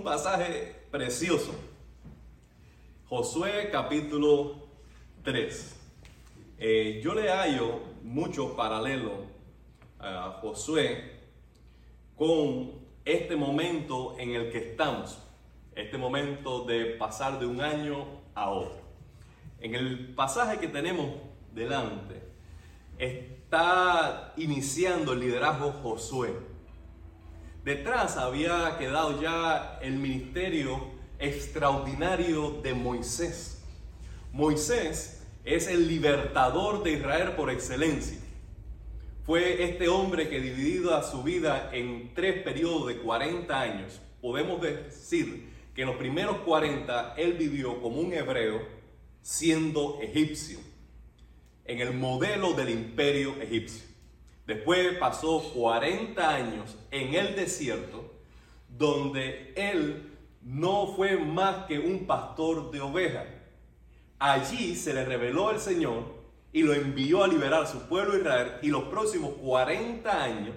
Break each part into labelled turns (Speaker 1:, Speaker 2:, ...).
Speaker 1: un pasaje precioso. Josué capítulo 3. Eh, yo le hallo mucho paralelo a Josué con este momento en el que estamos, este momento de pasar de un año a otro. En el pasaje que tenemos delante, está iniciando el liderazgo Josué. Detrás había quedado ya el ministerio extraordinario de Moisés. Moisés es el libertador de Israel por excelencia. Fue este hombre que dividido a su vida en tres periodos de 40 años, podemos decir que en los primeros 40 él vivió como un hebreo siendo egipcio, en el modelo del imperio egipcio. Después pasó 40 años en el desierto, donde él no fue más que un pastor de ovejas. Allí se le reveló el Señor y lo envió a liberar a su pueblo Israel y los próximos 40 años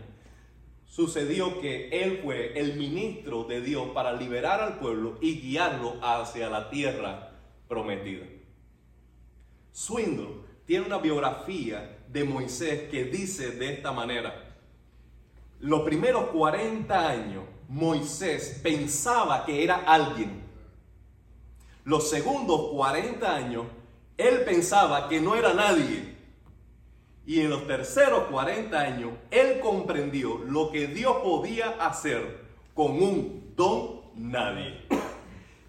Speaker 1: sucedió que él fue el ministro de Dios para liberar al pueblo y guiarlo hacia la tierra prometida. Swindle tiene una biografía de Moisés que dice de esta manera, los primeros 40 años Moisés pensaba que era alguien. Los segundos 40 años él pensaba que no era nadie. Y en los terceros 40 años, él comprendió lo que Dios podía hacer con un don nadie.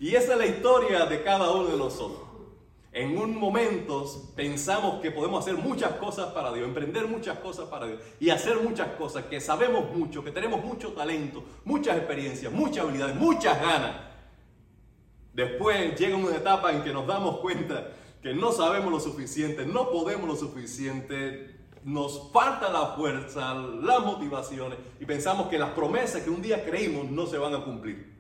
Speaker 1: Y esa es la historia de cada uno de nosotros. En un momento pensamos que podemos hacer muchas cosas para Dios, emprender muchas cosas para Dios y hacer muchas cosas, que sabemos mucho, que tenemos mucho talento, muchas experiencias, muchas habilidades, muchas ganas. Después llega una etapa en que nos damos cuenta que no sabemos lo suficiente, no podemos lo suficiente, nos falta la fuerza, las motivaciones y pensamos que las promesas que un día creímos no se van a cumplir.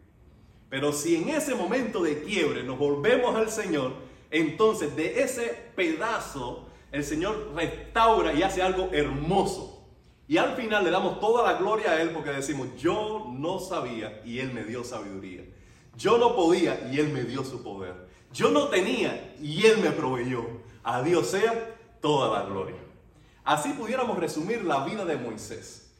Speaker 1: Pero si en ese momento de quiebre nos volvemos al Señor, entonces de ese pedazo el Señor restaura y hace algo hermoso. Y al final le damos toda la gloria a Él porque decimos, yo no sabía y Él me dio sabiduría. Yo no podía y Él me dio su poder. Yo no tenía y Él me proveyó. A Dios sea toda la gloria. Así pudiéramos resumir la vida de Moisés.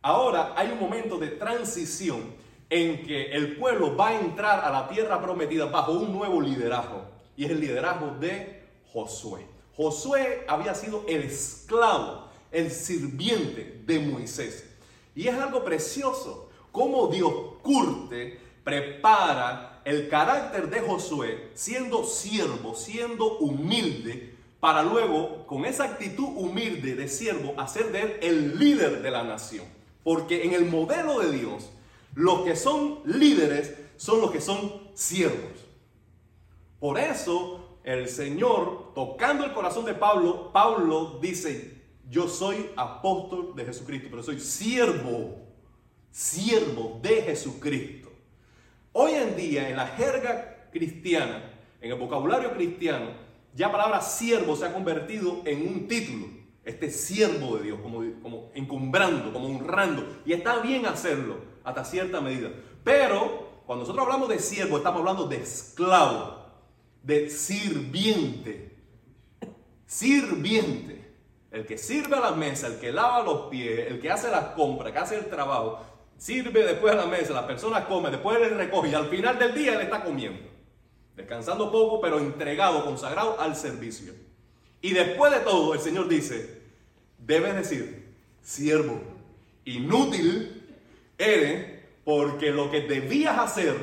Speaker 1: Ahora hay un momento de transición en que el pueblo va a entrar a la tierra prometida bajo un nuevo liderazgo. Y es el liderazgo de Josué. Josué había sido el esclavo, el sirviente de Moisés. Y es algo precioso cómo Dios curte, prepara el carácter de Josué siendo siervo, siendo humilde, para luego, con esa actitud humilde de siervo, hacer de él el líder de la nación. Porque en el modelo de Dios, los que son líderes son los que son siervos. Por eso, el Señor, tocando el corazón de Pablo, Pablo dice, yo soy apóstol de Jesucristo, pero soy siervo, siervo de Jesucristo. Hoy en día, en la jerga cristiana, en el vocabulario cristiano, ya la palabra siervo se ha convertido en un título. Este siervo de Dios, como, como encumbrando, como honrando. Y está bien hacerlo hasta cierta medida. Pero cuando nosotros hablamos de siervo, estamos hablando de esclavo, de sirviente. Sirviente. El que sirve a la mesa, el que lava los pies, el que hace las compras, que hace el trabajo, sirve después a la mesa, la persona come, después le recoge y al final del día él está comiendo. Descansando poco, pero entregado, consagrado al servicio. Y después de todo, el Señor dice, debes decir, siervo, inútil eres porque lo que debías hacer,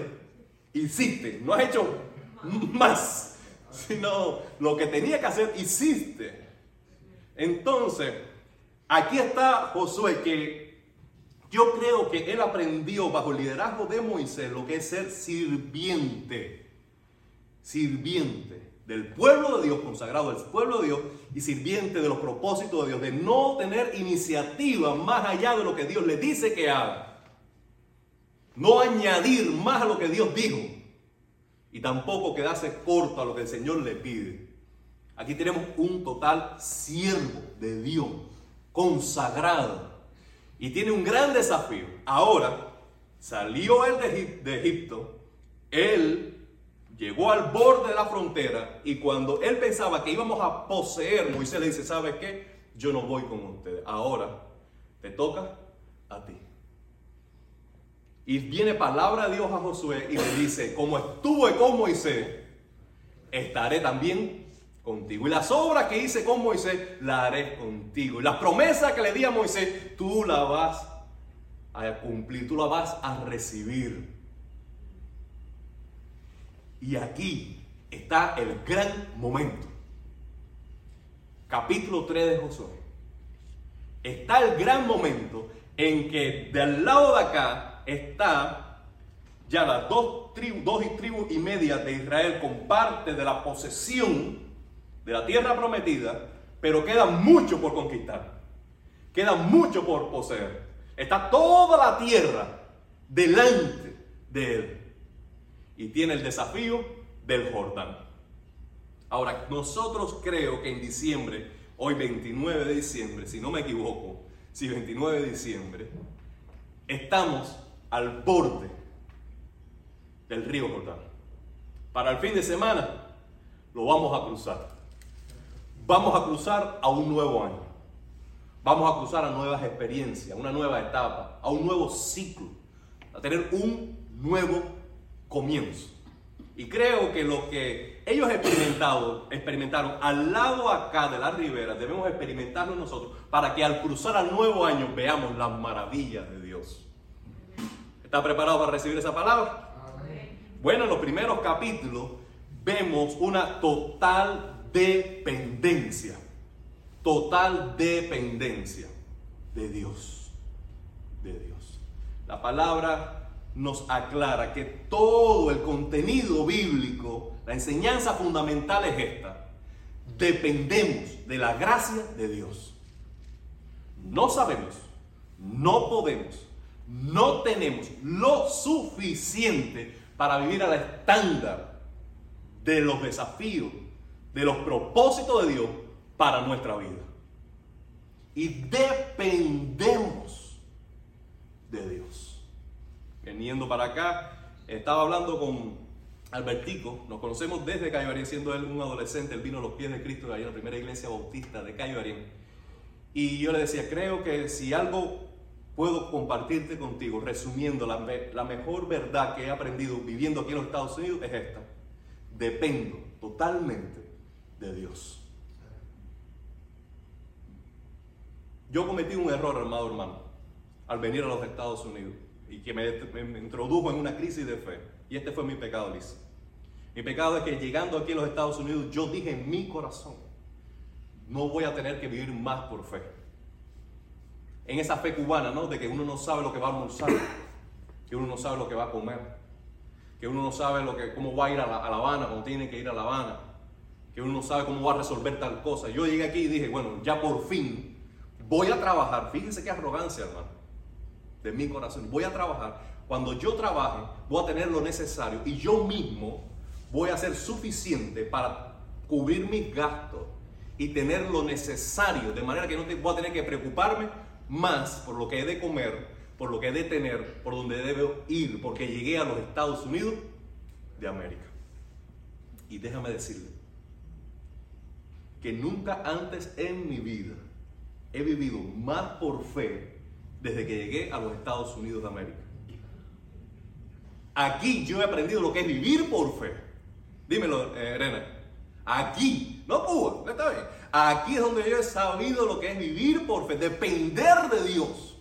Speaker 1: hiciste. No has hecho más, sino lo que tenía que hacer, hiciste. Entonces, aquí está Josué que yo creo que él aprendió bajo el liderazgo de Moisés lo que es ser sirviente. Sirviente del pueblo de Dios, consagrado del pueblo de Dios y sirviente de los propósitos de Dios, de no tener iniciativa más allá de lo que Dios le dice que haga. No añadir más a lo que Dios dijo y tampoco quedarse corto a lo que el Señor le pide. Aquí tenemos un total siervo de Dios, consagrado, y tiene un gran desafío. Ahora, Salió él de, Egipto, él llegó al borde de la frontera y cuando él pensaba que íbamos a poseer, Moisés le dice, ¿sabes qué? Yo no voy con ustedes. Ahora te toca a ti. Y viene palabra de Dios a Josué y le dice, como estuve con Moisés, estaré también contigo. Y las obras que hice con Moisés, las haré contigo. Y las promesas que le di a Moisés, tú la vas a cumplir, tú la vas a recibir. Y aquí está el gran momento. Capítulo 3 de Josué. Está el gran momento en que del lado de acá está ya las dos tribus, dos tribus y media de Israel con parte de la posesión de la tierra prometida, pero queda mucho por conquistar. Queda mucho por poseer. Está toda la tierra delante de él. Y tiene el desafío del Jordán. Ahora, nosotros creo que en diciembre, hoy 29 de diciembre, si no me equivoco, si 29 de diciembre, estamos al borde del río Jordán. Para el fin de semana lo vamos a cruzar. Vamos a cruzar a un nuevo año. Vamos a cruzar a nuevas experiencias, a una nueva etapa, a un nuevo ciclo, a tener un nuevo comienzo. Y creo que lo que ellos experimentaron, experimentaron al lado acá de la ribera, debemos experimentarlo nosotros para que al cruzar al nuevo año veamos las maravillas de Dios. ¿Está preparado para recibir esa palabra? Bueno, en los primeros capítulos vemos una total dependencia, total dependencia de Dios, de Dios. La palabra nos aclara que todo el contenido bíblico, la enseñanza fundamental es esta. Dependemos de la gracia de Dios. No sabemos, no podemos, no tenemos lo suficiente para vivir al estándar de los desafíos de los propósitos de Dios para nuestra vida. Y dependemos de Dios. Veniendo para acá, estaba hablando con Albertico, nos conocemos desde Cayo siendo él un adolescente, él vino a los pies de Cristo ahí en la primera iglesia bautista de Cayo Y yo le decía, creo que si algo puedo compartirte contigo, resumiendo, la, mejor verdad que he aprendido viviendo aquí en los Estados Unidos es esta. Dependo totalmente de Dios. Yo cometí un error, amado hermano, al venir a los Estados Unidos y que me, introdujo en una crisis de fe. Y este fue mi pecado, Liz. Mi pecado es que llegando aquí a los Estados Unidos, yo dije en mi corazón, no voy a tener que vivir más por fe. En esa fe cubana, ¿no? De que uno no sabe lo que va a almorzar, que uno no sabe lo que va a comer, que uno no sabe lo que, cómo va a ir a La, a la Habana cuando tiene que ir a La Habana que uno no sabe cómo va a resolver tal cosa. Yo llegué aquí y dije, bueno, ya por fin voy a trabajar. Fíjense qué arrogancia, hermano, de mi corazón. Voy a trabajar. Cuando yo trabaje, voy a tener lo necesario y yo mismo voy a ser suficiente para cubrir mis gastos y tener lo necesario, de manera que no voy a tener que preocuparme más por lo que he de comer, por lo que he de tener, por donde debo ir, porque llegué a los Estados Unidos de América. Y déjame decirle, que nunca antes en mi vida he vivido más por fe desde que llegué a los Estados Unidos de América. Aquí yo he aprendido lo que es vivir por fe. Dímelo, eh, Aquí, no Cuba, está bien. Aquí es donde yo he sabido lo que es vivir por fe, depender de Dios.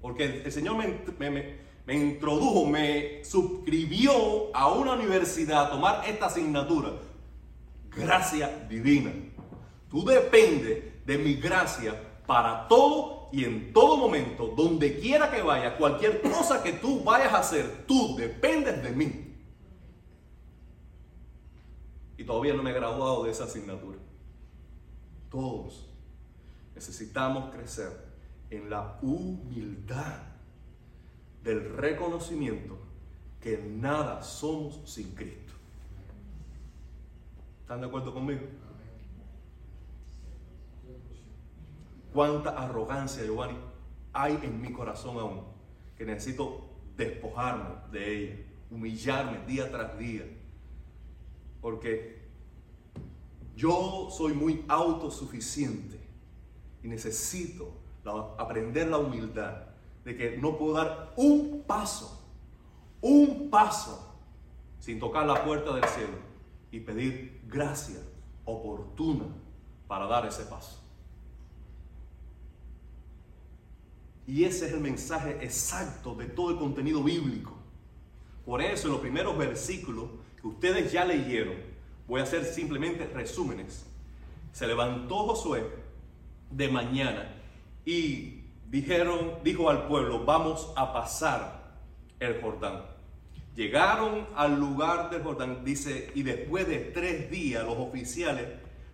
Speaker 1: Porque el Señor me, me introdujo, me suscribió a una universidad a tomar esta asignatura. Gracia divina. Tú dependes de mi gracia para todo y en todo momento, donde quiera que vaya, cualquier cosa que tú vayas a hacer, tú dependes de mí. Y todavía no me he graduado de esa asignatura. Todos necesitamos crecer en la humildad del reconocimiento que nada somos sin Cristo. ¿Están de acuerdo conmigo? cuánta arrogancia, Giovanni, hay en mi corazón aún, que necesito despojarme de ella, humillarme día tras día. Porque yo soy muy autosuficiente y necesito aprender la humildad de que no puedo dar un paso, un paso sin tocar la puerta del cielo y pedir gracia oportuna para dar ese paso. Y ese es el mensaje exacto de todo el contenido bíblico. Por eso en los primeros versículos que ustedes ya leyeron, voy a hacer simplemente resúmenes. Se levantó Josué de mañana y dijeron, dijo al pueblo, vamos a pasar el Jordán. Llegaron al lugar del Jordán, dice, y después de tres días los oficiales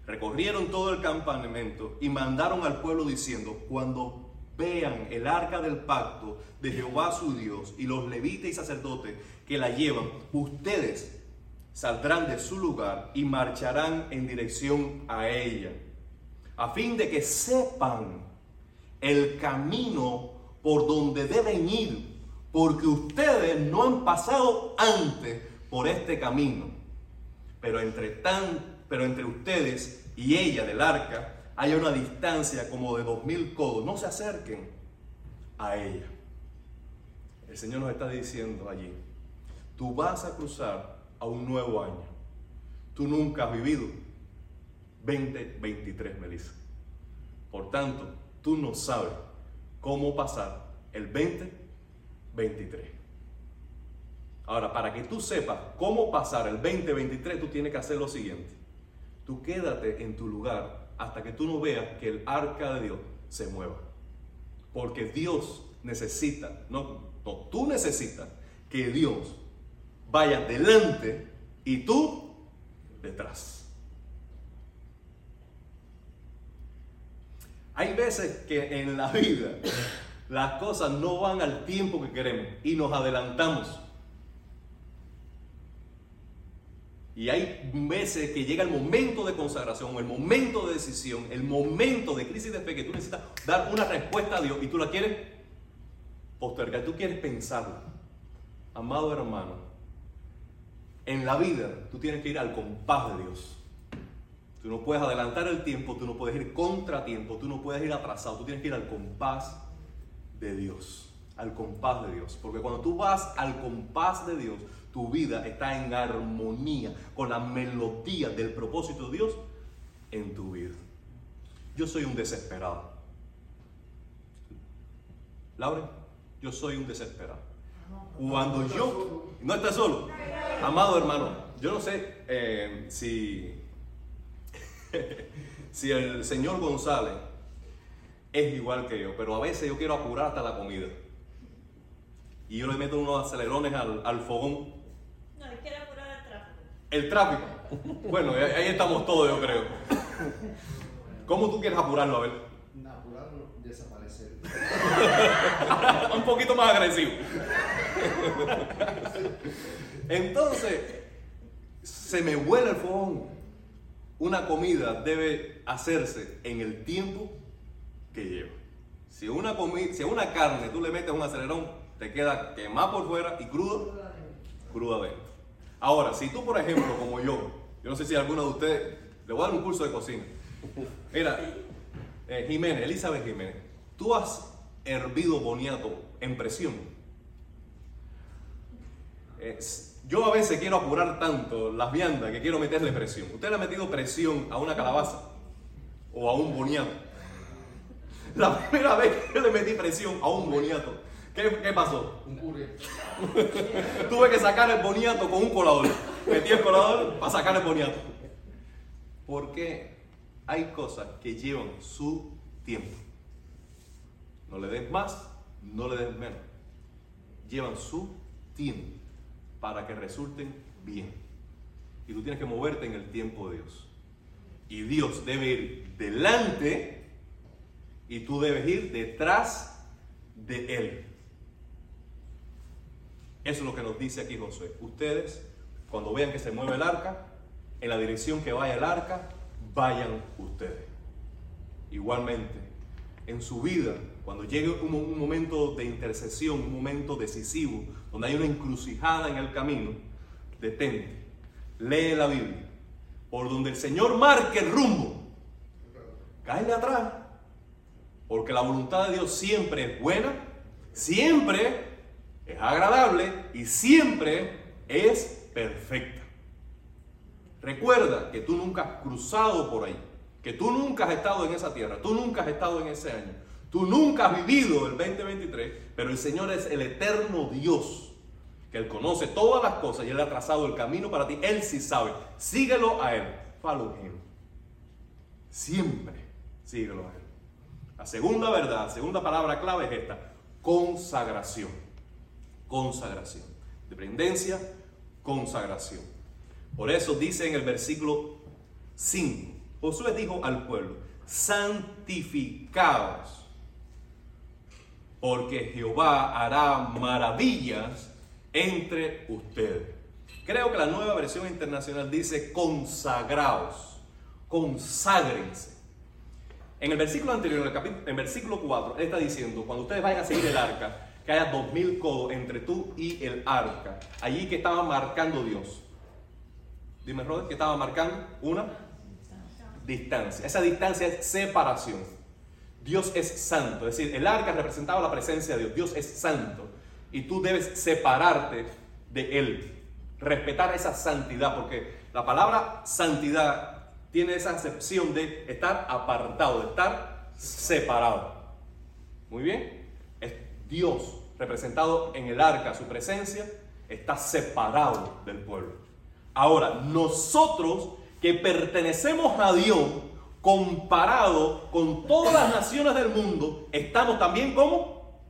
Speaker 1: recorrieron todo el campamento y mandaron al pueblo diciendo, cuando vean el arca del pacto de Jehová su Dios y los levitas y sacerdotes que la llevan, ustedes saldrán de su lugar y marcharán en dirección a ella, a fin de que sepan el camino por donde deben ir, porque ustedes no han pasado antes por este camino. Pero entre, tan, pero entre ustedes y ella del arca hay una distancia como de dos mil codos. No se acerquen a ella. El Señor nos está diciendo allí, tú vas a cruzar a un nuevo año. Tú nunca has vivido 2023, Melissa. Por tanto, tú no sabes cómo pasar el 2023. Ahora, para que tú sepas cómo pasar el 2023, tú tienes que hacer lo siguiente. Tú quédate en tu lugar hasta que tú no veas que el arca de Dios se mueva. Porque Dios necesita, no, no tú necesitas que Dios vaya delante y tú detrás. Hay veces que en la vida las cosas no van al tiempo que queremos y nos adelantamos. Y hay veces que llega el momento de consagración, el momento de decisión, el momento de crisis de fe que tú necesitas dar una respuesta a Dios y tú la quieres postergar, tú quieres pensarlo. Amado hermano, en la vida tú tienes que ir al compás de Dios. Tú no puedes adelantar el tiempo, tú no puedes ir contra tiempo, tú no puedes ir atrasado, tú tienes que ir al compás de Dios, al compás de Dios. Porque cuando tú vas al compás de Dios, tu vida está en armonía con la melodía del propósito de Dios en tu vida. Yo soy un desesperado. Laura, yo soy un desesperado. Cuando yo, no estás solo, amado hermano, yo no sé eh, si si el señor González es igual que yo, pero a veces yo quiero apurar hasta la comida. Y yo le meto unos acelerones al, fogón.
Speaker 2: No, él quiere apurar el tráfico.
Speaker 1: El tráfico. Bueno, ahí estamos todos, yo creo. ¿Cómo tú quieres apurarlo, a ver?
Speaker 3: Apurarlo, desaparecer.
Speaker 1: Un poquito más agresivo. Entonces, se me huele el fogón una comida debe hacerse en el tiempo que lleva. Si una, si una carne tú le metes un acelerón, te queda quemada por fuera y crudo, cruda adentro. Ahora, si tú, por ejemplo, como yo, yo no sé si alguno de ustedes, le voy a dar un curso de cocina. Mira, eh, Jiménez, Elizabeth Jiménez, tú has hervido boniato en presión. Yo a veces quiero apurar tanto las viandas que quiero meterle presión. ¿Usted le ha metido presión a una calabaza? ¿O a un boniato? La primera vez que le metí presión a un boniato, ¿qué, qué pasó?
Speaker 3: Un puré.
Speaker 1: Tuve que sacar el boniato con un colador. Metí el colador para sacar el boniato. Porque hay cosas que llevan su tiempo. No le des más, no le des menos. Llevan su tiempo para que resulten bien. Y tú tienes que moverte en el tiempo de Dios. Y Dios debe ir delante y tú debes ir detrás de Él. Eso es lo que nos dice aquí Josué. Ustedes, cuando vean que se mueve el arca, en la dirección que vaya el arca, vayan ustedes. Igualmente, en su vida, cuando llegue un, momento de intercesión, un momento decisivo, donde hay una encrucijada en el camino, detente, lee la Biblia, por donde el Señor marque el rumbo, cáele atrás, porque la voluntad de Dios siempre es buena, siempre es agradable y siempre es perfecta. Recuerda que tú nunca has cruzado por ahí, que tú nunca has estado en esa tierra, tú nunca has estado en ese año, tú nunca has vivido el 2023, pero el Señor es el eterno Dios, que Él conoce todas las cosas y Él ha trazado el camino para ti, Él sí sabe. Síguelo a Él, follow Him. Siempre síguelo a Él. La segunda verdad, segunda palabra clave es esta, consagración. Consagración. Dependencia, consagración. Por eso dice en el versículo 5, Josué dijo al pueblo, santificados, porque Jehová hará maravillas entre ustedes. Creo que la nueva versión internacional dice consagrados, conságrense. En el versículo anterior, en el, en versículo 4, él está diciendo, cuando ustedes vayan a seguir el arca, que haya dos mil codos entre tú y el arca, allí que estaba marcando Dios. Dime, Robert, ¿qué estaba marcando? Una distancia. Esa distancia es separación. Dios es santo, es decir, el arca representaba la presencia de Dios. Dios es santo y tú debes separarte de Él, respetar esa santidad, porque la palabra santidad tiene esa acepción de estar apartado, de estar separado. Muy bien, es Dios representado en el arca, su presencia está separado del pueblo. Ahora, nosotros que pertenecemos a Dios, comparado con todas las naciones del mundo, estamos también como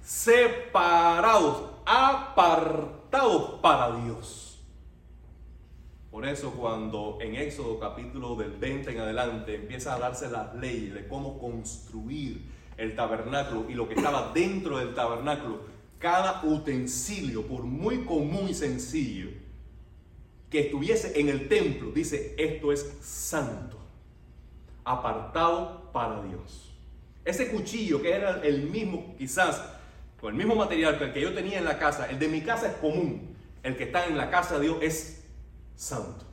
Speaker 1: separados, apartados para Dios. Por eso cuando en Éxodo capítulo del 20 en adelante empieza a darse las leyes de cómo construir el tabernáculo y lo que estaba dentro del tabernáculo, cada utensilio, por muy común y sencillo, que estuviese en el templo, dice, esto es santo, apartado para Dios. Ese cuchillo que era el mismo, quizás, con el mismo material que el que yo tenía en la casa, el de mi casa es común, el que está en la casa de Dios es santo.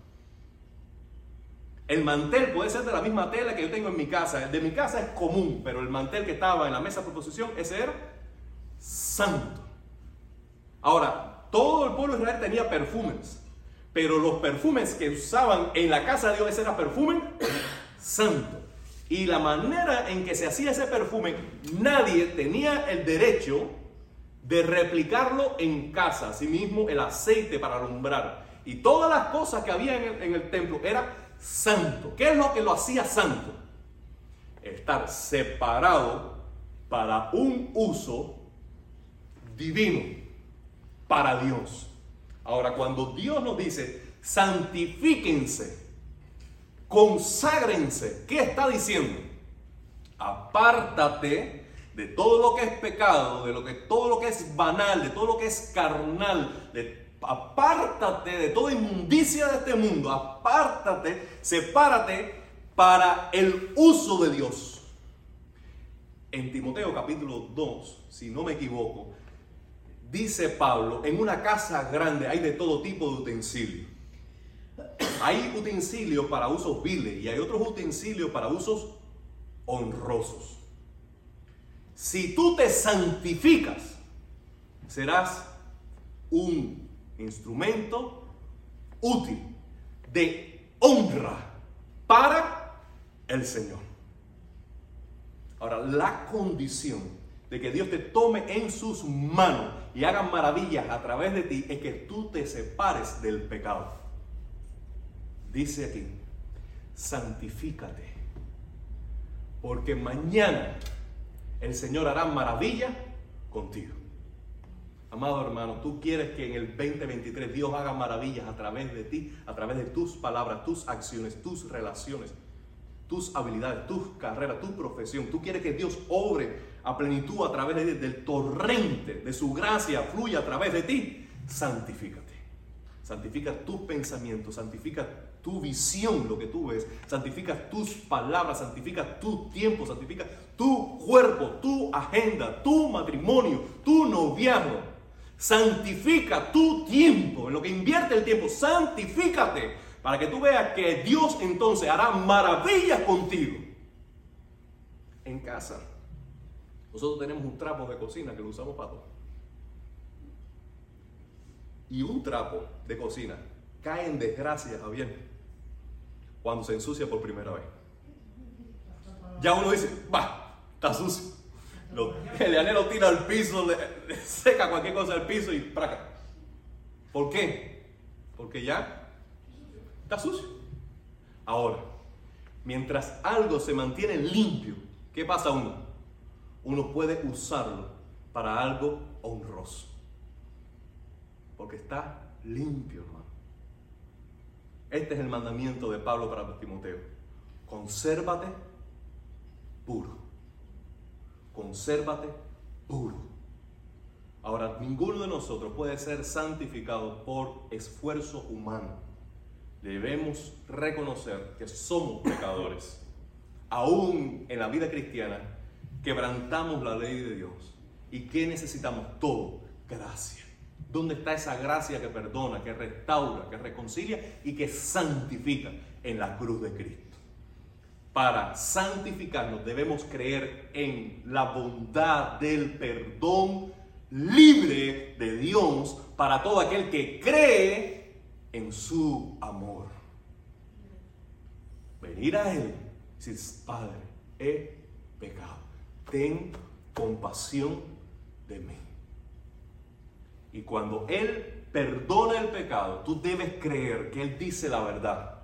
Speaker 1: El mantel puede ser de la misma tela que yo tengo en mi casa. El de mi casa es común, pero el mantel que estaba en la mesa de proposición, ese era santo. Ahora, todo el pueblo de Israel tenía perfumes, pero los perfumes que usaban en la casa de Dios, ese era perfume santo. Y la manera en que se hacía ese perfume, nadie tenía el derecho de replicarlo en casa. Asimismo, el aceite para alumbrar y todas las cosas que había en el, en el templo era santo. ¿Qué es lo que lo hacía santo? Estar separado para un uso divino, para Dios. Ahora, cuando Dios nos dice, santifíquense, conságrense, ¿qué está diciendo? Apártate de todo lo que es pecado, de lo que, todo lo que es banal, de todo lo que es carnal, de apártate de toda inmundicia de este mundo, apártate, sepárate para el uso de Dios. En Timoteo capítulo 2, si no me equivoco, dice Pablo, en una casa grande hay de todo tipo de utensilios. Hay utensilios para usos viles y hay otros utensilios para usos honrosos. Si tú te santificas, serás un instrumento útil de honra para el Señor. Ahora, la condición de que Dios te tome en sus manos y haga maravillas a través de ti es que tú te separes del pecado. Dice aquí, santifícate, porque mañana el Señor hará maravilla contigo. Amado hermano, tú quieres que en el 2023 Dios haga maravillas a través de ti, a través de tus palabras, tus acciones, tus relaciones, tus habilidades, tus carreras, tu profesión. Tú quieres que Dios obre a plenitud a través de, del torrente de su gracia, fluya a través de ti. Santifícate. santifica tus pensamientos, santifica tu visión, lo que tú ves, santifica tus palabras, santifica tu tiempo, santifica tu cuerpo, tu agenda, tu matrimonio, tu noviazgo. Santifica tu tiempo, en lo que invierte el tiempo, santifícate para que tú veas que Dios entonces hará maravillas contigo. En casa, nosotros tenemos un trapo de cocina que lo usamos para todo y un trapo de cocina cae en desgracia, Javier, cuando se ensucia por primera vez. Ya uno dice, va, está sucio. el anhelo tira al piso, le, seca cualquier cosa al piso y praca. ¿Por qué? Porque ya está sucio. Ahora, mientras algo se mantiene limpio, ¿qué pasa uno? Uno puede usarlo para algo honroso porque está limpio, hermano. Este es el mandamiento de Pablo para Timoteo. Consérvate puro. Consérvate puro. Ahora, ninguno de nosotros puede ser santificado por esfuerzo humano. Debemos reconocer que somos pecadores. Aún en la vida cristiana, quebrantamos la ley de Dios. ¿Y qué necesitamos? Todo, gracia. ¿Dónde está esa gracia que perdona, que restaura, que reconcilia y que santifica en la cruz de Cristo? Para santificarnos debemos creer en la bondad del perdón libre de Dios para todo aquel que cree en su amor. Venir a Él decir, Padre, he pecado, ten compasión de mí. Y cuando Él perdona el pecado, tú debes creer que Él dice la verdad.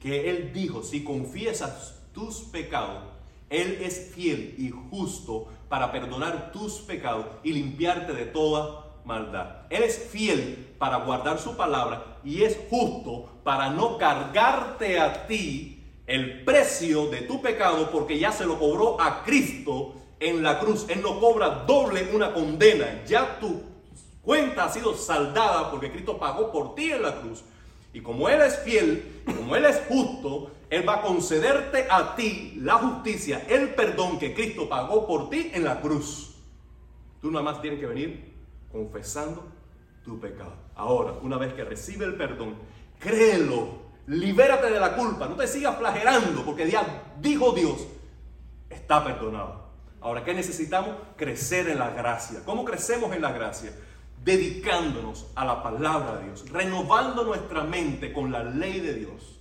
Speaker 1: Que Él dijo, si confiesas tus pecados, Él es fiel y justo para perdonar tus pecados y limpiarte de toda maldad. Él es fiel para guardar su palabra y es justo para no cargarte a ti el precio de tu pecado porque ya se lo cobró a Cristo en la cruz. Él no cobra doble una condena. Ya tú cuenta ha sido saldada porque Cristo pagó por ti en la cruz. Y como Él es fiel, como Él es justo, Él va a concederte a ti la justicia, el perdón que Cristo pagó por ti en la cruz. Tú nada más tienes que venir confesando tu pecado. Ahora, una vez que recibe el perdón, créelo, libérate de la culpa, no te sigas flagelando, porque ya dijo Dios, está perdonado. Ahora, ¿qué necesitamos? Crecer en la gracia. ¿Cómo crecemos en la gracia? dedicándonos a la palabra de Dios, renovando nuestra mente con la ley de Dios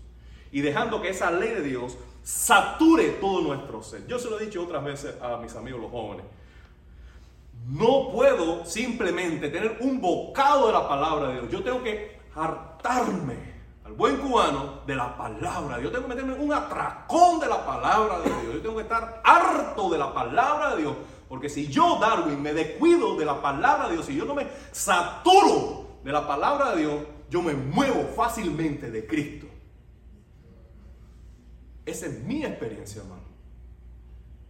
Speaker 1: y dejando que esa ley de Dios sature todo nuestro ser. Yo se lo he dicho otras veces a mis amigos los jóvenes. No puedo simplemente tener un bocado de la palabra de Dios. Yo tengo que hartarme al buen cubano de la palabra. Yo tengo que meterme un atracón de la palabra de Dios. Yo tengo que estar harto de la palabra de Dios porque si yo, Darwin, me descuido de la palabra de Dios, si yo no me saturo de la palabra de Dios, yo me muevo fácilmente de Cristo. Esa es mi experiencia, hermano.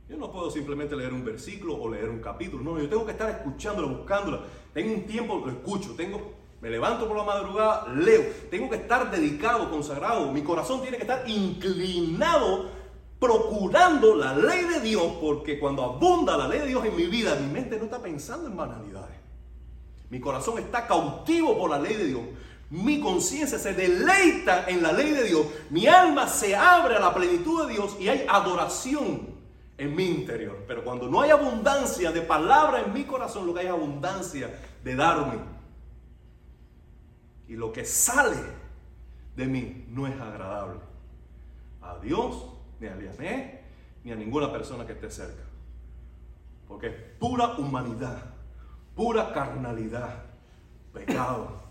Speaker 1: Yo no puedo simplemente leer un versículo o leer un capítulo. No, yo tengo que estar escuchándolo, buscándolo. Tengo un tiempo, lo escucho. Tengo, me levanto por la madrugada, leo. Tengo que estar dedicado, consagrado. Mi corazón tiene que estar inclinado procurando la ley de Dios, porque cuando abunda la ley de Dios en mi vida, mi mente no está pensando en banalidades. Mi corazón está cautivo por la ley de Dios. Mi conciencia se deleita en la ley de Dios. Mi alma se abre a la plenitud de Dios y hay adoración en mi interior. Pero cuando no hay abundancia de palabra en mi corazón, lo que hay es abundancia de darme. Y lo que sale de mí no es agradable. A Dios ni a Liané, ni a ninguna persona que esté cerca. Porque es pura humanidad, pura carnalidad, pecado.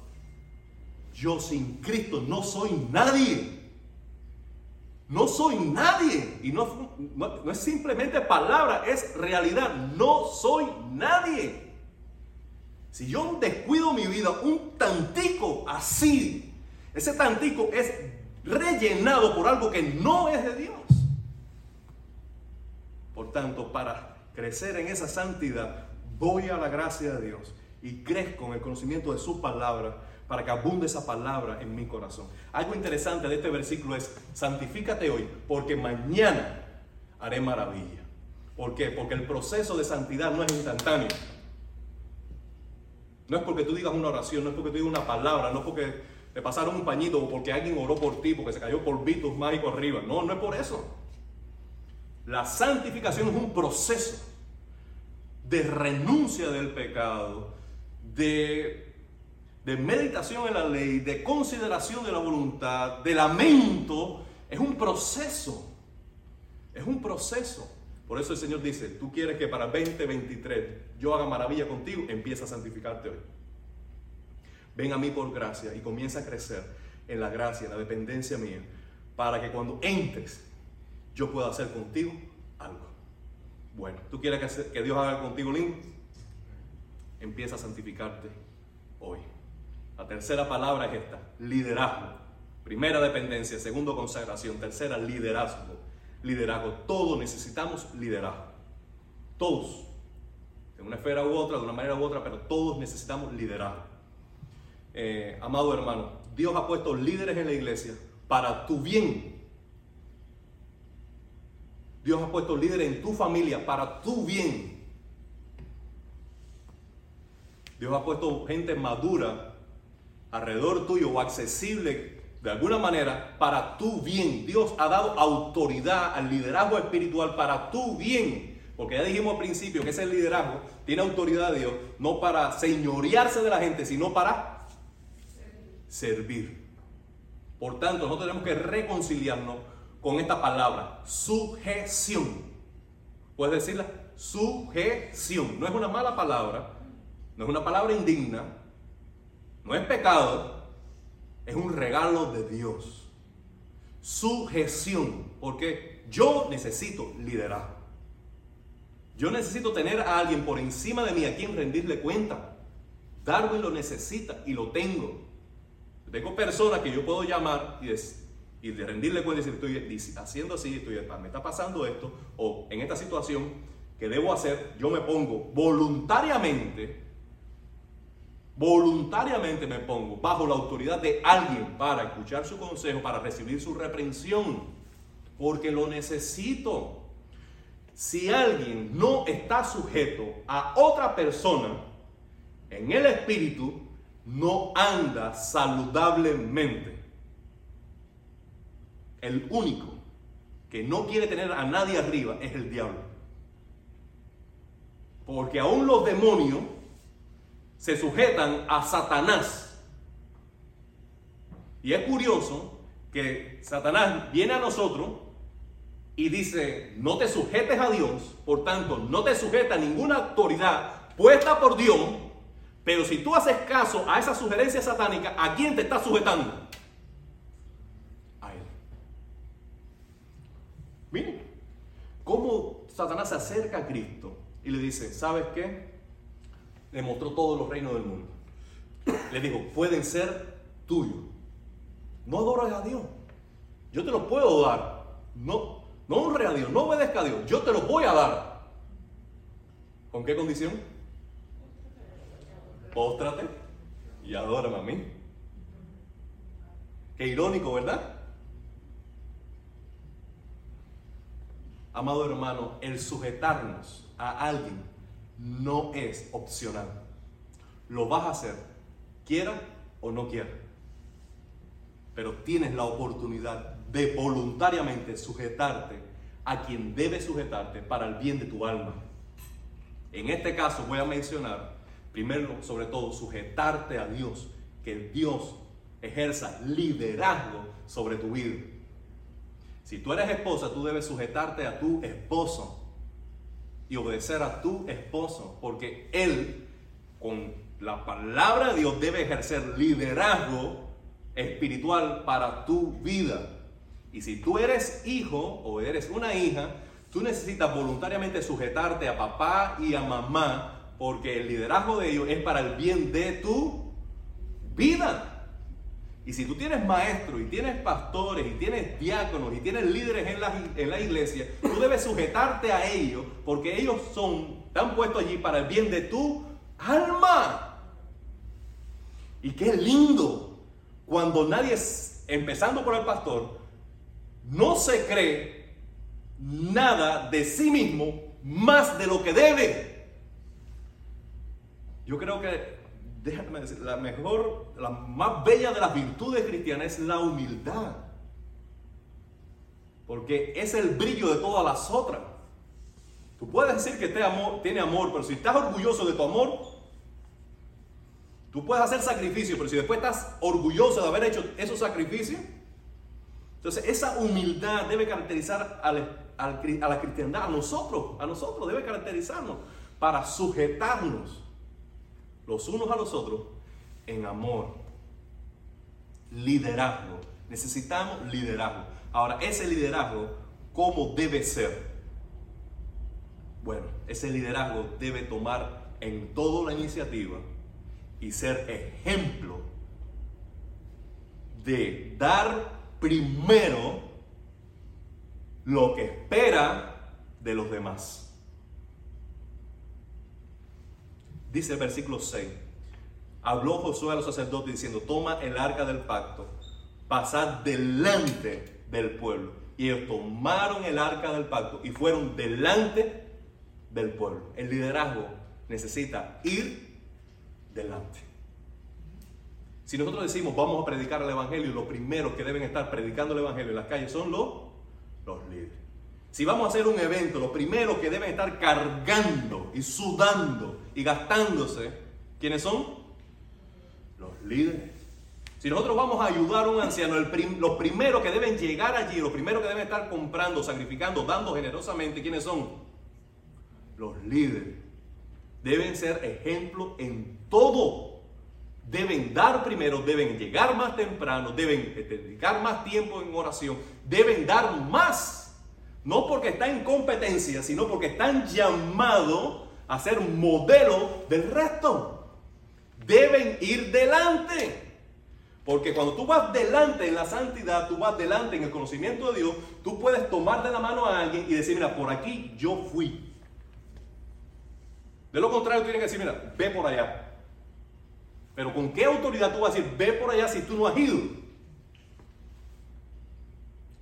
Speaker 1: Yo sin Cristo no soy nadie. No soy nadie. Y no, no, es simplemente palabra, es realidad. No soy nadie. Si yo descuido mi vida un tantico así, ese tantico es rellenado por algo que no es de Dios. Por tanto, para crecer en esa santidad, voy a la gracia de Dios y crezco en el conocimiento de su palabra para que abunde esa palabra en mi corazón. Algo interesante de este versículo es, santifícate hoy, porque mañana haré maravilla. ¿Por qué? Porque el proceso de santidad no es instantáneo. No es porque tú digas una oración, no es porque tú digas una palabra, no es porque te pasaron un pañito o porque alguien oró por ti, porque se cayó polvitos mágicos arriba. No, no es por eso. La santificación es un proceso de renuncia del pecado, de, de meditación en la ley, de consideración de la voluntad, de lamento. Es un proceso. Es un proceso. Por eso el Señor dice, tú quieres que para 2023 yo haga maravilla contigo, empieza a santificarte hoy. Ven a mí por gracia y comienza a crecer en la gracia, en la dependencia mía, para que cuando entres yo pueda hacer contigo algo. Bueno, ¿tú quieres que, Dios haga contigo lindo? Empieza a santificarte hoy. La tercera palabra es esta, liderazgo. Primera dependencia, segundo consagración, tercera liderazgo. Liderazgo, todos necesitamos liderazgo. Todos. De una esfera u otra, de una manera u otra, pero todos necesitamos liderazgo. Eh, amado hermano, Dios ha puesto líderes en la iglesia para tu bien. Dios ha puesto líderes en tu familia para tu bien. Dios ha puesto gente madura alrededor tuyo o accesible de alguna manera para tu bien. Dios ha dado autoridad al liderazgo espiritual para tu bien. Porque ya dijimos al principio que ese liderazgo tiene autoridad de Dios no para señorearse de la gente, sino para servir. Por tanto, nosotros tenemos que reconciliarnos con esta palabra, sujeción. ¿Puedes decirla? Sujeción. No es una mala palabra, no es una palabra indigna, no es pecado, es un regalo de Dios. Sujeción, porque yo necesito liderar. Yo necesito tener a alguien por encima de mí a quien rendirle cuenta. Darwin lo necesita y lo tengo. Tengo personas que yo puedo llamar y, y de rendirle cuenta y decir, estoy haciendo así, estoy, me está pasando esto, o en esta situación que debo hacer, yo me pongo voluntariamente, voluntariamente me pongo bajo la autoridad de alguien para escuchar su consejo, para recibir su reprensión, porque lo necesito. Si alguien no está sujeto a otra persona en el espíritu, no anda saludablemente. El único que no quiere tener a nadie arriba es el diablo. Porque aún los demonios se sujetan a Satanás. Y es curioso que Satanás viene a nosotros y dice, no te sujetes a Dios, por tanto, no te sujeta a ninguna autoridad puesta por Dios, pero si tú haces caso a esa sugerencia satánica, ¿a quién te está sujetando? A él. Miren, cómo Satanás se acerca a Cristo y le dice, ¿sabes qué? Le mostró todos los reinos del mundo. Le dijo, pueden ser tuyos. No adores a Dios. Yo te lo puedo dar. No, no honre a Dios, no obedezca a Dios. Yo te lo voy a dar. ¿Con qué condición? póstrate y adórame a mí. Qué irónico, ¿verdad? Amado hermano, el sujetarnos a alguien no es opcional. Lo vas a hacer, quiera o no quiera. Pero tienes la oportunidad de voluntariamente sujetarte a quien debe sujetarte para el bien de tu alma. En este caso voy a mencionar Primero, sobre todo, sujetarte a Dios, que Dios ejerza liderazgo sobre tu vida. Si tú eres esposa, tú debes sujetarte a tu esposo y obedecer a tu esposo, porque él, con la palabra de Dios, debe ejercer liderazgo espiritual para tu vida. Y si tú eres hijo o eres una hija, tú necesitas voluntariamente sujetarte a papá y a mamá porque el liderazgo de ellos es para el bien de tu vida. Y si tú tienes maestros y tienes pastores y tienes diáconos y tienes líderes en la, en la iglesia, tú debes sujetarte a ellos porque ellos son, están puestos allí para el bien de tu alma. Y qué lindo cuando nadie, empezando por el pastor, no se cree nada de sí mismo más de lo que debe. Yo creo que, déjame decir, la mejor, la más bella de las virtudes cristianas es la humildad. Porque es el brillo de todas las otras. Tú puedes decir que este amor, tiene amor, pero si estás orgulloso de tu amor, tú puedes hacer sacrificio, pero si después estás orgulloso de haber hecho esos sacrificios, entonces esa humildad debe caracterizar a la cristiandad, a nosotros, a nosotros debe caracterizarnos para sujetarnos los unos a los otros en amor, liderazgo. Necesitamos liderazgo. Ahora, ese liderazgo, ¿cómo debe ser? Bueno, ese liderazgo debe tomar en todo la iniciativa y ser ejemplo de dar primero lo que espera de los demás. Dice el versículo 6. Habló Josué a los sacerdotes diciendo, toma el arca del pacto, pasad delante del pueblo. Y ellos tomaron el arca del pacto y fueron delante del pueblo. El liderazgo necesita ir delante. Si nosotros decimos vamos a predicar el Evangelio, los primeros que deben estar predicando el Evangelio en las calles son los, los líderes. Si vamos a hacer un evento, los primeros que deben estar cargando y sudando y gastándose, ¿quiénes son? Los líderes. Si nosotros vamos a ayudar a un anciano, los primeros que deben llegar allí, los primeros que deben estar comprando, sacrificando, dando generosamente, ¿quiénes son? Los líderes. Deben ser ejemplo en todo. Deben dar primero, deben llegar más temprano, deben dedicar más tiempo en oración, deben dar más. No porque están en competencia, sino porque están llamados a ser modelo del resto. Deben ir delante. Porque cuando tú vas delante en la santidad, tú vas delante en el conocimiento de Dios, tú puedes tomar de la mano a alguien y decir, mira, por aquí yo fui. De lo contrario, tú tienes que decir, mira, ve por allá. Pero ¿con qué autoridad tú vas a decir, ve por allá si tú no has ido?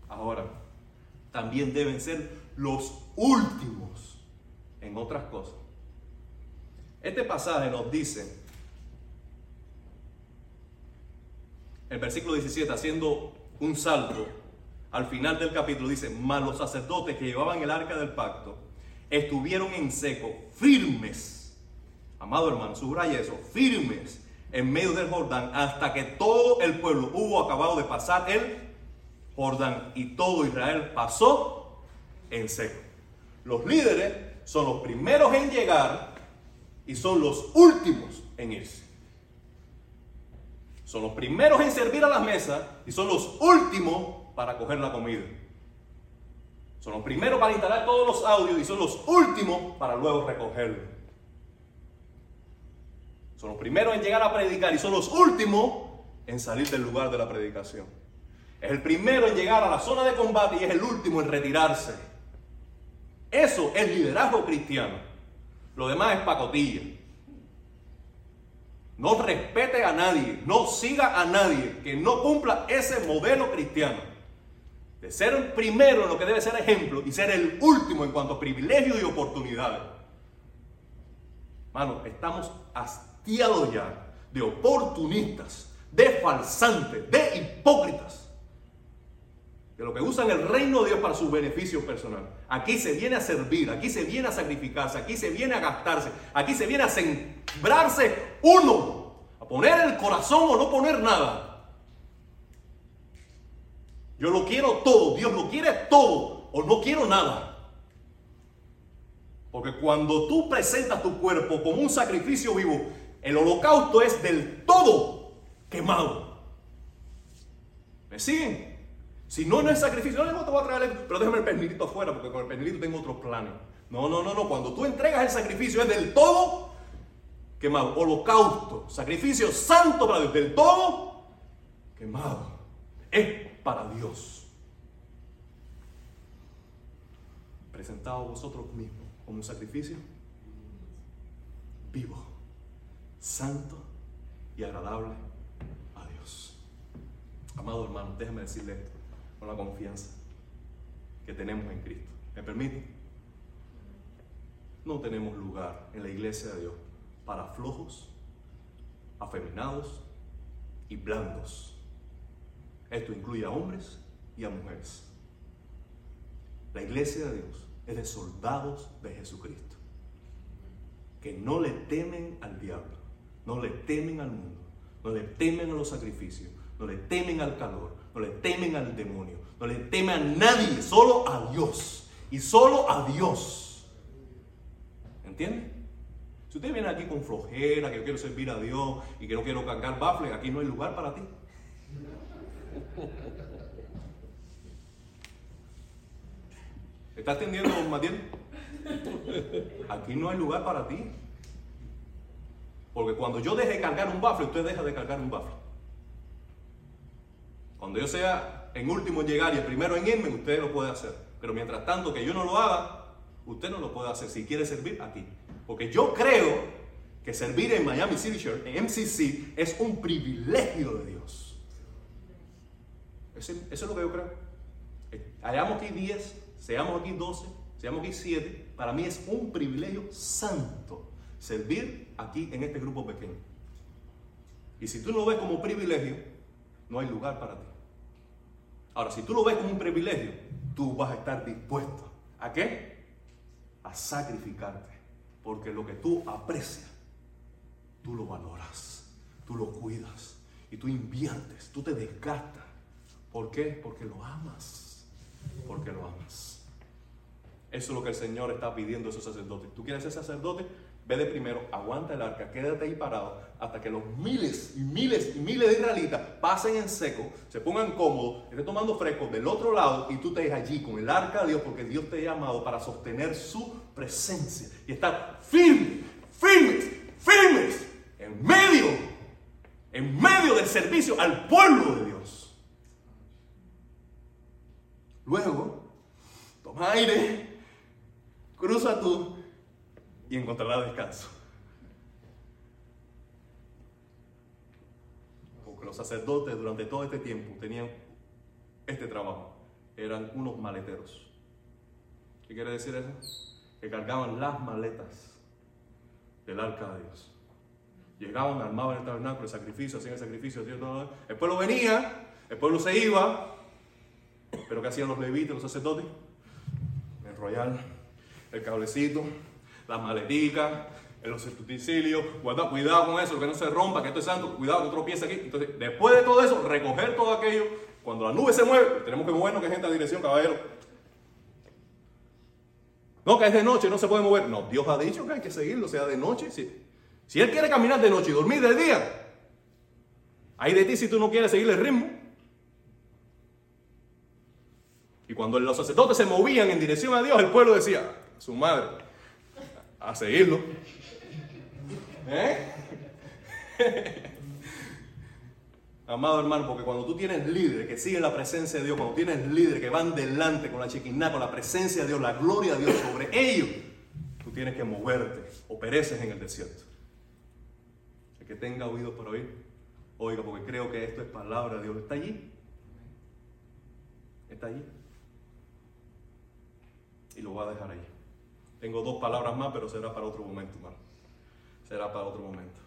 Speaker 1: Ahora, también deben ser los últimos en otras cosas. Este pasaje nos dice el versículo 17, haciendo un salto al final del capítulo, dice, mas los sacerdotes que llevaban el arca del pacto estuvieron en seco, firmes, amado hermano, subraya eso, firmes en medio del Jordán, hasta que todo el pueblo hubo acabado de pasar el Jordán y todo Israel pasó en seco. Los líderes son los primeros en llegar y son los últimos en irse. Son los primeros en servir a las mesas y son los últimos para coger la comida. Son los primeros para instalar todos los audios y son los últimos para luego recogerlo. Son los primeros en llegar a predicar y son los últimos en salir del lugar de la predicación. Es el primero en llegar a la zona de combate y es el último en retirarse. Eso es liderazgo cristiano. Lo demás es pacotilla no respete a nadie, no siga a nadie que no cumpla ese modelo cristiano. De ser el primero en lo que debe ser ejemplo y ser el último en cuanto a privilegios y oportunidades. Mano, estamos hastiados ya de oportunistas, de falsantes, de hipócritas de lo que usan el reino de Dios para su beneficio personal. Aquí se viene a servir, aquí se viene a sacrificarse, aquí se viene a gastarse, aquí se viene a sembrarse uno, a poner el corazón o no poner nada. Yo lo quiero todo, Dios lo quiere todo o no quiero nada. Porque cuando tú presentas tu cuerpo como un sacrificio vivo, el holocausto es del todo quemado. ¿Me siguen? Si no, no es sacrificio. No, no te voy a traer, pero déjame el pernilito afuera porque con el pernilito tengo otros planes. No, no, no, no. Cuando tú entregas el sacrificio es del todo quemado. Holocausto, sacrificio santo para Dios, del todo quemado. Es para Dios. Presentado vosotros mismos como un sacrificio vivo, santo y agradable Amado hermano, déjame decirle esto con la confianza que tenemos en Cristo. ¿Me permite? No tenemos lugar en la iglesia de Dios para flojos, afeminados y blandos. Esto incluye a hombres y a mujeres. La iglesia de Dios es de soldados de Jesucristo, que no le temen al diablo, no le temen al mundo, no le temen a los sacrificios, no le temen al calor, no le temen al demonio, no le temen a nadie, solo a Dios y solo a Dios. ¿Entiende? Si usted viene aquí con flojera, que yo quiero servir a Dios y que no quiero cargar bafle, aquí no hay lugar para ti. ¿Estás entendiendo, Matiel? Aquí no hay lugar para ti. Porque cuando yo deje de cargar un bafle, usted deja de cargar un bafle. Cuando yo sea en último en llegar y el primero en irme, usted lo puede hacer. Pero mientras tanto que yo no lo haga, usted no lo puede hacer si quiere servir aquí. Porque yo creo que servir en Miami City Church, en MCC, es un privilegio de Dios. Eso, es lo que yo creo. Eh, Hayamos aquí 10, seamos aquí 12, seamos aquí 7. Para mí es un privilegio santo servir aquí en este grupo pequeño. Y si tú lo ves como privilegio, no hay lugar para ti. Ahora, si tú lo ves como un privilegio, tú vas a estar dispuesto a qué? A sacrificarte. Porque lo que tú aprecias, tú lo valoras, tú lo cuidas y tú inviertes, tú te desgastas. ¿Por qué? Porque lo amas. Porque lo amas. Eso es lo que el Señor está pidiendo a esos sacerdotes. ¿Tú quieres ser sacerdote? Ve de primero, aguanta el arca, quédate ahí parado hasta que los miles y miles y miles de israelitas pasen en seco, se pongan cómodos, estén tomando fresco del otro lado y tú te dejas allí con el arca de Dios porque Dios te ha llamado para sostener su presencia y estar firmes, firmes, firmes en medio, en medio del servicio al pueblo de Dios. Luego, toma aire, cruza tú y encontrarás descanso. Porque los sacerdotes durante todo este tiempo tenían este trabajo. Eran unos maleteros. ¿Qué quiere decir eso? Que cargaban las maletas del arca de Dios. Llegaban, armaban el tabernáculo, el sacrificio, hacían el sacrificio, hacían todo. El pueblo venía, el pueblo se iba. Pero ¿qué hacían los levitas, los sacerdotes? Enrollar el cablecito, las maleticas, los utensilios, cuidado, cuidado con eso, que no se rompa, que esto es santo, cuidado que tropieza aquí. Entonces, después de todo eso, recoger todo aquello, cuando la nube se mueve, tenemos que movernos, que gente a dirección, caballero. No, que es de noche, no se puede mover. No, Dios ha dicho que hay que seguirlo, sea de noche. Si, si Él quiere caminar de noche y dormir de día, hay de ti si tú no quieres seguir el ritmo. Y cuando los sacerdotes se movían en dirección a Dios, el pueblo decía, su madre, a seguirlo. ¿Eh? Amado hermano, porque cuando tú tienes líderes que siguen la presencia de Dios, cuando tienes líderes que van delante con la chiquiná, con la presencia de Dios, la gloria de Dios sobre ellos, tú tienes que moverte o pereces en el desierto. El que tenga oído por oír, oiga, porque creo que esto es palabra de Dios. ¿Está allí? ¿Está allí? Y lo voy a dejar ahí. Tengo dos palabras más, pero será para otro momento, hermano. Será para otro momento.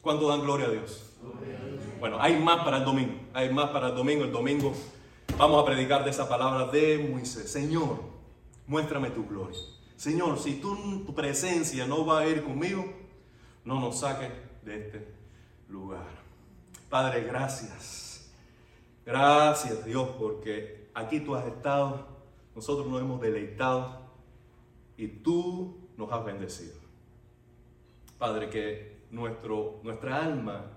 Speaker 1: ¿Cuánto dan gloria a Dios? Bueno, hay más para el domingo. Hay más para el domingo. El domingo vamos a predicar de esa palabra de Moisés. Señor, muéstrame tu gloria. Señor, si tu, presencia no va a ir conmigo, no nos saques de este lugar. Padre, gracias. Gracias Dios, porque aquí tú has estado, nosotros nos hemos deleitado y tú nos has bendecido. Padre, que nuestro, nuestra alma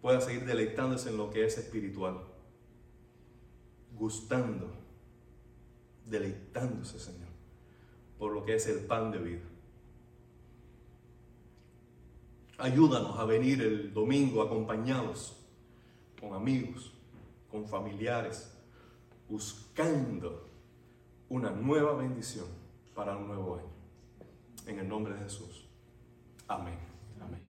Speaker 1: pueda seguir deleitándose en lo que es espiritual, gustando, deleitándose, Señor, por lo que es el pan de vida. Ayúdanos a venir el domingo acompañados con amigos, con familiares, buscando una nueva bendición para un nuevo año. En el nombre de Jesús. Amén.